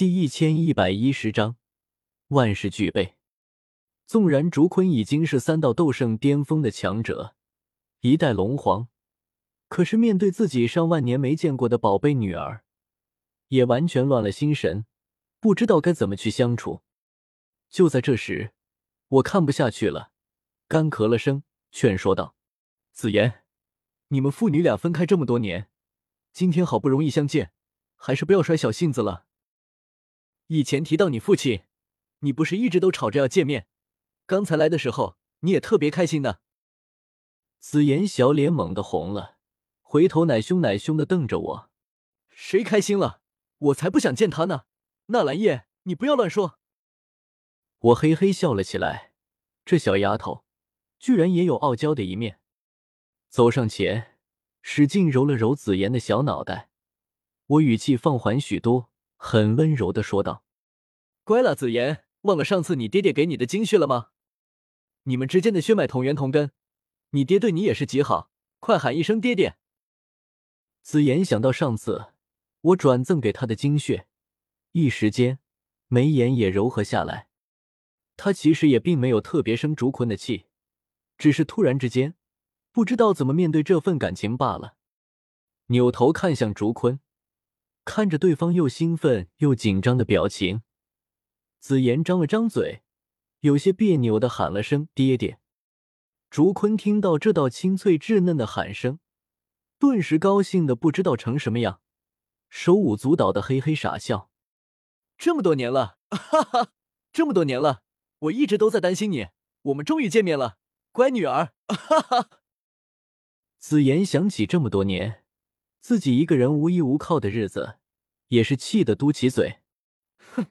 第一千一百一十章，万事俱备。纵然竹坤已经是三道斗圣巅峰的强者，一代龙皇，可是面对自己上万年没见过的宝贝女儿，也完全乱了心神，不知道该怎么去相处。就在这时，我看不下去了，干咳了声，劝说道：“子言，你们父女俩分开这么多年，今天好不容易相见，还是不要甩小性子了。”以前提到你父亲，你不是一直都吵着要见面？刚才来的时候，你也特别开心的。紫妍小脸猛地红了，回头奶凶奶凶的瞪着我：“谁开心了？我才不想见他呢！”纳兰叶，你不要乱说。我嘿嘿笑了起来，这小丫头居然也有傲娇的一面。走上前，使劲揉了揉紫妍的小脑袋，我语气放缓许多。很温柔的说道：“乖了，子言，忘了上次你爹爹给你的精血了吗？你们之间的血脉同源同根，你爹对你也是极好，快喊一声爹爹。”子言想到上次我转赠给他的精血，一时间眉眼也柔和下来。他其实也并没有特别生竹坤的气，只是突然之间不知道怎么面对这份感情罢了。扭头看向竹坤。看着对方又兴奋又紧张的表情，紫妍张了张嘴，有些别扭的喊了声“爹爹”。竹坤听到这道清脆稚嫩的喊声，顿时高兴的不知道成什么样，手舞足蹈的嘿嘿傻笑。这么多年了，哈哈，这么多年了，我一直都在担心你，我们终于见面了，乖女儿，哈哈。紫妍想起这么多年自己一个人无依无靠的日子。也是气得嘟起嘴，哼，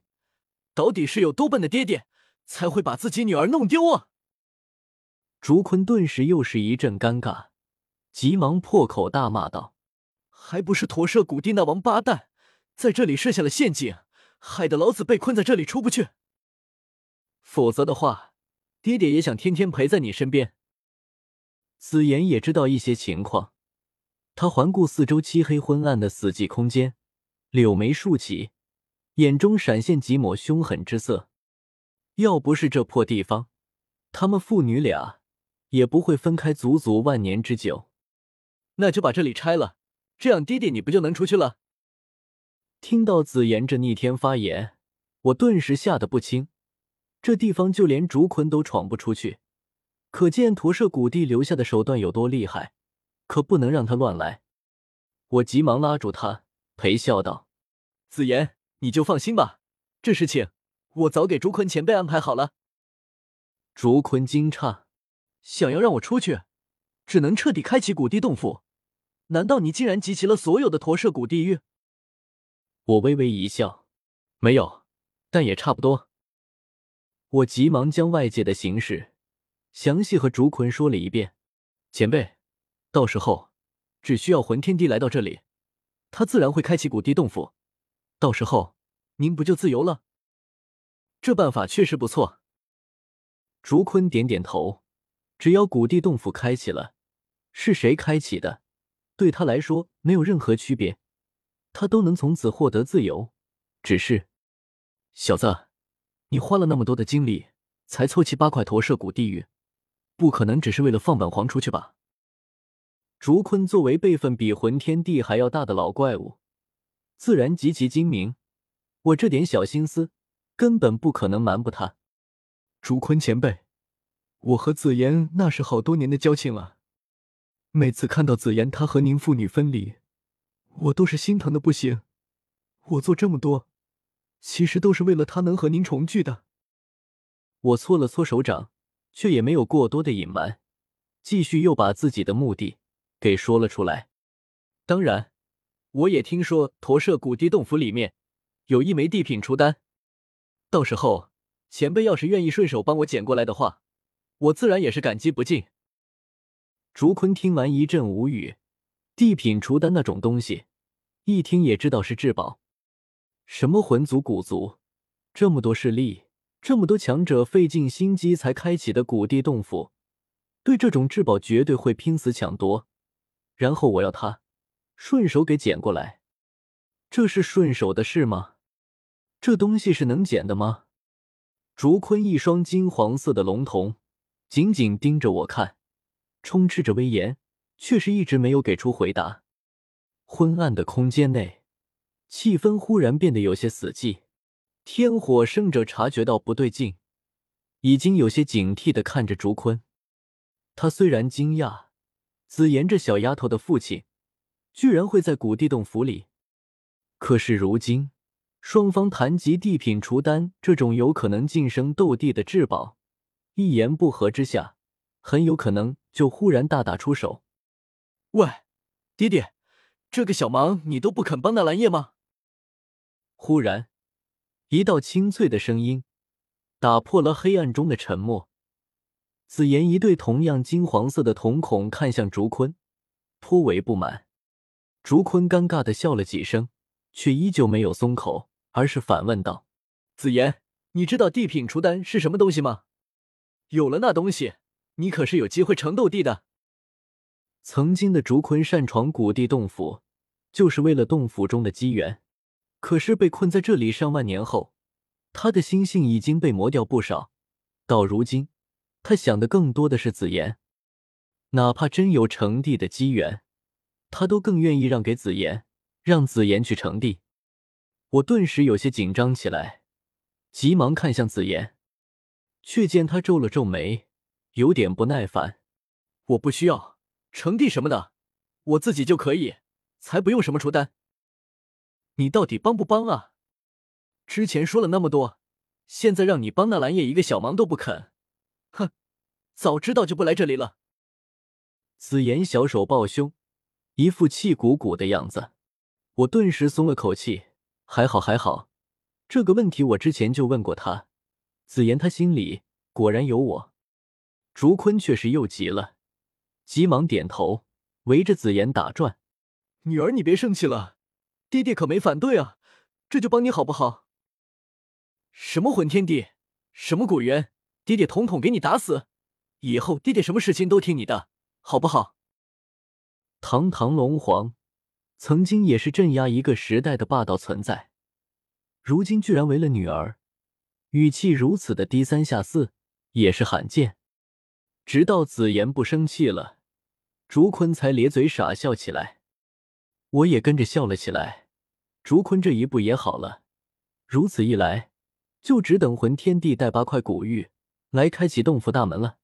到底是有多笨的爹爹，才会把自己女儿弄丢啊！竹坤顿时又是一阵尴尬，急忙破口大骂道：“还不是驼舍谷地那王八蛋在这里设下了陷阱，害得老子被困在这里出不去。否则的话，爹爹也想天天陪在你身边。”紫妍也知道一些情况，他环顾四周漆黑昏暗的死寂空间。柳眉竖起，眼中闪现几抹凶狠之色。要不是这破地方，他们父女俩也不会分开足足万年之久。那就把这里拆了，这样爹爹你不就能出去了？听到紫妍这逆天发言，我顿时吓得不轻。这地方就连竹坤都闯不出去，可见驼舍古地留下的手段有多厉害。可不能让他乱来。我急忙拉住他。陪笑道：“子言，你就放心吧，这事情我早给竹坤前辈安排好了。”竹坤惊诧，想要让我出去，只能彻底开启古地洞府。难道你竟然集齐了所有的驼舍古地狱？我微微一笑，没有，但也差不多。我急忙将外界的形势详细和竹坤说了一遍。前辈，到时候只需要魂天帝来到这里。他自然会开启古地洞府，到时候您不就自由了？这办法确实不错。竹坤点点头，只要古地洞府开启了，是谁开启的，对他来说没有任何区别，他都能从此获得自由。只是，小子，你花了那么多的精力才凑齐八块驼舍古地狱，不可能只是为了放本皇出去吧？竹坤作为辈分比魂天帝还要大的老怪物，自然极其精明。我这点小心思，根本不可能瞒不他。竹坤前辈，我和紫妍那是好多年的交情了。每次看到紫妍她和您父女分离，我都是心疼的不行。我做这么多，其实都是为了她能和您重聚的。我搓了搓手掌，却也没有过多的隐瞒，继续又把自己的目的。给说了出来。当然，我也听说驼舍古地洞府里面有一枚地品除丹，到时候前辈要是愿意顺手帮我捡过来的话，我自然也是感激不尽。竹坤听完一阵无语，地品除丹那种东西，一听也知道是至宝。什么魂族、古族，这么多势力，这么多强者费尽心机才开启的古地洞府，对这种至宝绝对会拼死抢夺。然后我要他顺手给捡过来，这是顺手的事吗？这东西是能捡的吗？竹坤一双金黄色的龙瞳紧紧盯着我看，充斥着威严，却是一直没有给出回答。昏暗的空间内，气氛忽然变得有些死寂。天火圣者察觉到不对劲，已经有些警惕的看着竹坤。他虽然惊讶，紫妍这小丫头的父亲居然会在古地洞府里，可是如今双方谈及地品除丹这种有可能晋升斗帝的至宝，一言不合之下，很有可能就忽然大打出手。喂，爹爹。这个小忙你都不肯帮那蓝叶吗？忽然，一道清脆的声音打破了黑暗中的沉默。紫妍一对同样金黄色的瞳孔看向竹坤，颇为不满。竹坤尴尬的笑了几声，却依旧没有松口，而是反问道：“紫妍，你知道地品除丹是什么东西吗？有了那东西，你可是有机会成斗帝的。”曾经的竹坤擅闯古地洞府，就是为了洞府中的机缘。可是被困在这里上万年后，他的心性已经被磨掉不少。到如今，他想的更多的是紫妍。哪怕真有成帝的机缘，他都更愿意让给紫妍，让紫妍去成帝。我顿时有些紧张起来，急忙看向紫妍，却见他皱了皱眉，有点不耐烦：“我不需要。”成帝什么的，我自己就可以，才不用什么出单。你到底帮不帮啊？之前说了那么多，现在让你帮那蓝叶一个小忙都不肯，早知道就不来这里了。紫妍小手抱胸，一副气鼓鼓的样子，我顿时松了口气。还好还好，这个问题我之前就问过他。紫妍他心里果然有我。竹坤却是又急了。急忙点头，围着紫妍打转。女儿，你别生气了，爹爹可没反对啊，这就帮你好不好？什么混天地，什么古元，爹爹统统给你打死！以后爹爹什么事情都听你的，好不好？堂堂龙皇，曾经也是镇压一个时代的霸道存在，如今居然为了女儿，语气如此的低三下四，也是罕见。直到紫妍不生气了。竹坤才咧嘴傻笑起来，我也跟着笑了起来。竹坤这一步也好了，如此一来，就只等魂天帝带八块古玉来开启洞府大门了。